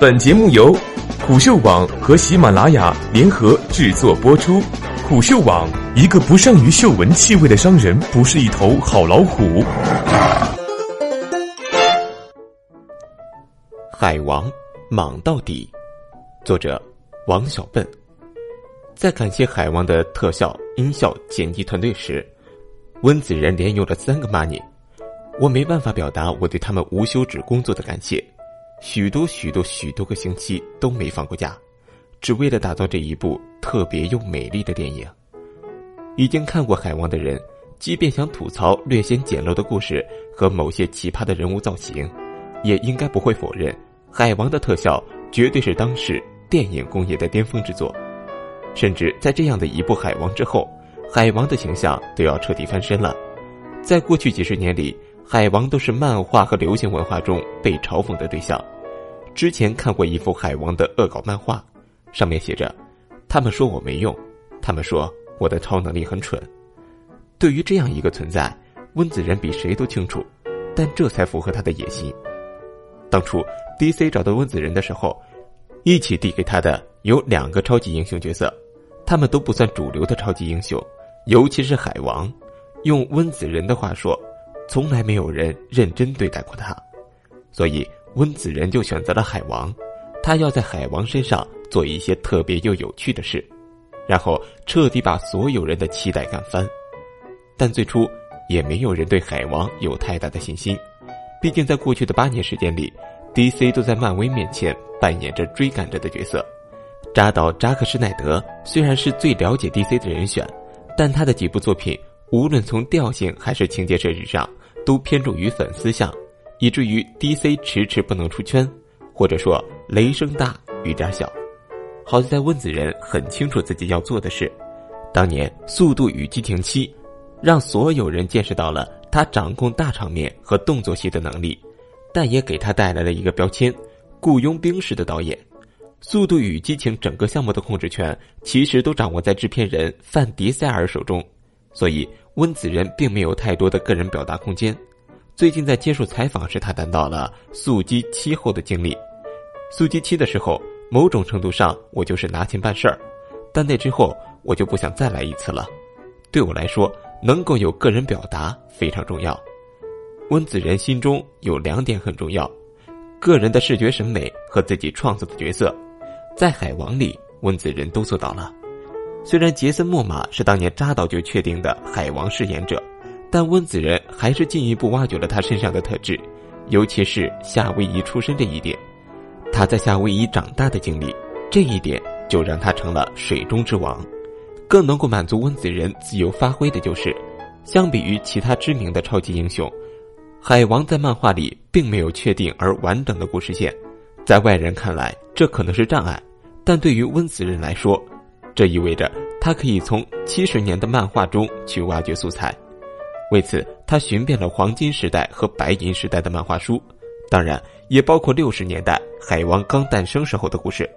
本节目由虎嗅网和喜马拉雅联合制作播出。虎嗅网：一个不善于嗅闻气味的商人，不是一头好老虎。海王莽到底，作者王小笨。在感谢海王的特效、音效、剪辑团队时，温子仁连用了三个 money，我没办法表达我对他们无休止工作的感谢。许多许多许多个星期都没放过假，只为了打造这一部特别又美丽的电影。已经看过《海王》的人，即便想吐槽略显简陋的故事和某些奇葩的人物造型，也应该不会否认，《海王》的特效绝对是当时电影工业的巅峰之作。甚至在这样的一部《海王》之后，《海王》的形象都要彻底翻身了。在过去几十年里。海王都是漫画和流行文化中被嘲讽的对象。之前看过一幅海王的恶搞漫画，上面写着：“他们说我没用，他们说我的超能力很蠢。”对于这样一个存在，温子仁比谁都清楚，但这才符合他的野心。当初 DC 找到温子仁的时候，一起递给他的有两个超级英雄角色，他们都不算主流的超级英雄，尤其是海王。用温子仁的话说。从来没有人认真对待过他，所以温子仁就选择了海王。他要在海王身上做一些特别又有趣的事，然后彻底把所有人的期待干翻。但最初也没有人对海王有太大的信心，毕竟在过去的八年时间里，DC 都在漫威面前扮演着追赶者的角色。扎导扎克施奈德虽然是最了解 DC 的人选，但他的几部作品无论从调性还是情节设置上。都偏重于粉丝向，以至于 DC 迟迟不能出圈，或者说雷声大雨点小。好在温子仁很清楚自己要做的事。当年《速度与激情七》让所有人见识到了他掌控大场面和动作戏的能力，但也给他带来了一个标签——雇佣兵式的导演。《速度与激情》整个项目的控制权其实都掌握在制片人范迪塞尔手中，所以。温子仁并没有太多的个人表达空间。最近在接受采访时，他谈到了《速激七》后的经历。《速激七》的时候，某种程度上我就是拿钱办事儿，但那之后我就不想再来一次了。对我来说，能够有个人表达非常重要。温子仁心中有两点很重要：个人的视觉审美和自己创作的角色。在《海王》里，温子仁都做到了。虽然杰森·莫玛是当年扎导就确定的海王饰演者，但温子仁还是进一步挖掘了他身上的特质，尤其是夏威夷出身这一点。他在夏威夷长大的经历，这一点就让他成了水中之王。更能够满足温子仁自由发挥的就是，相比于其他知名的超级英雄，海王在漫画里并没有确定而完整的故事线。在外人看来，这可能是障碍，但对于温子仁来说，这意味着他可以从七十年的漫画中去挖掘素材，为此他寻遍了黄金时代和白银时代的漫画书，当然也包括六十年代海王刚诞生时候的故事。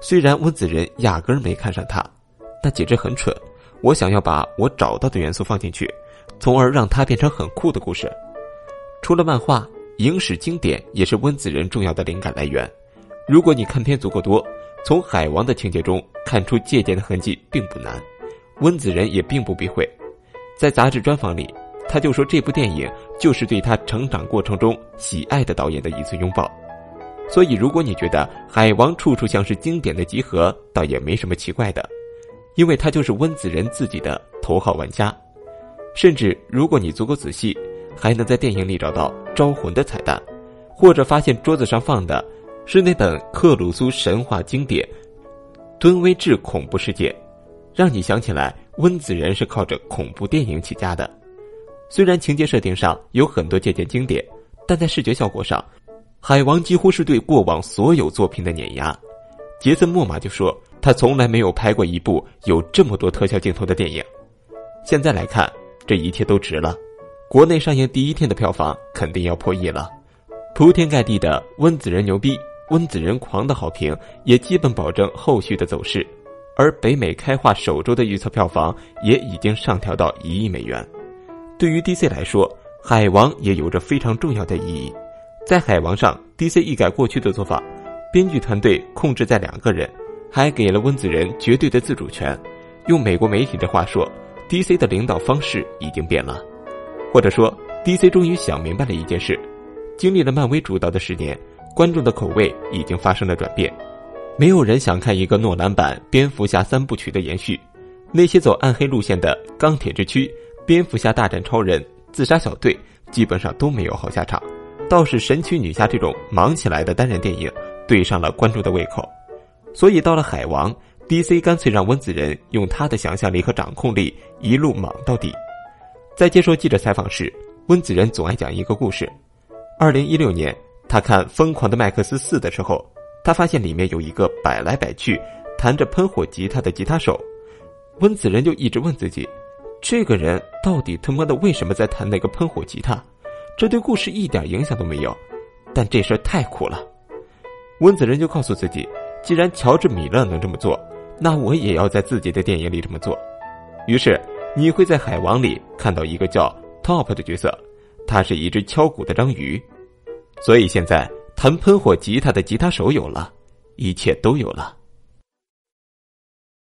虽然温子仁压根儿没看上他，但简直很蠢。我想要把我找到的元素放进去，从而让它变成很酷的故事。除了漫画，影史经典也是温子仁重要的灵感来源。如果你看片足够多。从海王的情节中看出借鉴的痕迹并不难，温子仁也并不避讳，在杂志专访里，他就说这部电影就是对他成长过程中喜爱的导演的一次拥抱。所以，如果你觉得海王处处像是经典的集合，倒也没什么奇怪的，因为他就是温子仁自己的头号玩家。甚至，如果你足够仔细，还能在电影里找到招魂的彩蛋，或者发现桌子上放的。是那本克鲁苏神话经典《敦威治恐怖世界》，让你想起来温子仁是靠着恐怖电影起家的。虽然情节设定上有很多借鉴经典，但在视觉效果上，《海王》几乎是对过往所有作品的碾压。杰森·莫玛就说，他从来没有拍过一部有这么多特效镜头的电影。现在来看，这一切都值了。国内上映第一天的票房肯定要破亿了，铺天盖地的温子仁牛逼。温子仁狂的好评也基本保证后续的走势，而北美开画首周的预测票房也已经上调到一亿美元。对于 DC 来说，海王也有着非常重要的意义。在海王上，DC 一改过去的做法，编剧团队控制在两个人，还给了温子仁绝对的自主权。用美国媒体的话说，DC 的领导方式已经变了，或者说，DC 终于想明白了一件事：经历了漫威主导的十年，观众的口味已经发生了转变。没有人想看一个诺兰版蝙蝠侠三部曲的延续。那些走暗黑路线的《钢铁之躯》《蝙蝠侠大战超人》《自杀小队》基本上都没有好下场，倒是神奇女侠这种忙起来的单人电影对上了观众的胃口。所以到了海王，DC 干脆让温子仁用他的想象力和掌控力一路莽到底。在接受记者采访时，温子仁总爱讲一个故事：二零一六年，他看《疯狂的麦克斯四》的时候，他发现里面有一个摆来摆去、弹着喷火吉他的吉他手。温子仁就一直问自己：这个人到底他妈的为什么在弹那个喷火吉他？这对故事一点影响都没有，但这事儿太苦了。温子仁就告诉自己：既然乔治·米勒能这么做，那我也要在自己的电影里这么做。于是你会在《海王》里看到一个叫 Top 的角色，他是一只敲鼓的章鱼。所以现在弹喷火吉他的吉他手有了，一切都有了。